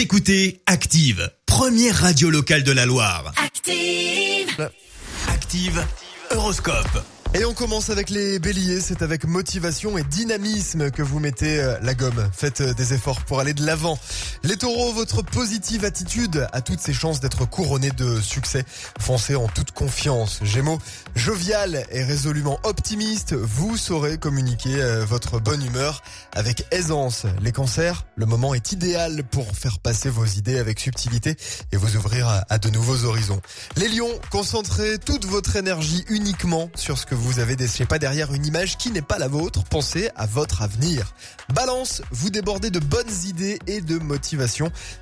Vous écoutez Active, première radio locale de la Loire. Active. Active, Horoscope. Et on commence avec les béliers, c'est avec motivation et dynamisme que vous mettez euh, la gomme. Faites euh, des efforts pour aller de l'avant. Les taureaux, votre positive attitude a toutes ses chances d'être couronnée de succès. Foncez en toute confiance. Gémeaux, jovial et résolument optimiste, vous saurez communiquer euh, votre bonne humeur avec aisance. Les cancers, le moment est idéal pour faire passer vos idées avec subtilité et vous ouvrir à, de nouveaux horizons. Les lions, concentrez toute votre énergie uniquement sur ce que vous avez décelé pas derrière une image qui n'est pas la vôtre. Pensez à votre avenir. Balance, vous débordez de bonnes idées et de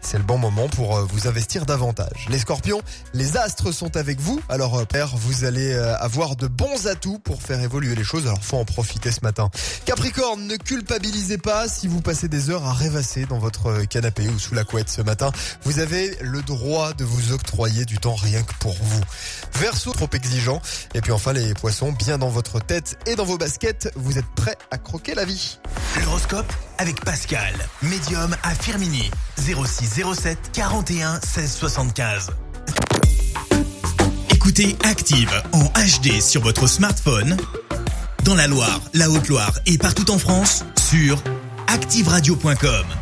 C'est le bon moment pour euh, vous investir davantage. Les scorpions, les astres sont avec vous. Alors, euh, père, vous allez euh, avoir de bons atouts pour faire évoluer les choses. Alors, faut en profiter ce matin. Capricorne, ne culpabilisez pas si vous passez des heures à rêvasser dans votre canapé ou sous la couette ce matin. Vous avez le droit de vous octroyer du temps rien que pour vous. Verseau, trop exigeant. Et puis enfin, les poissons, bien dans votre tête et dans vos baskets, vous êtes prêts à croquer la vie. L'horoscope avec Pascal, médium à Firmini, 06 07 41 16 75. Écoutez Active en HD sur votre smartphone, dans la Loire, la Haute-Loire et partout en France, sur activeradio.com.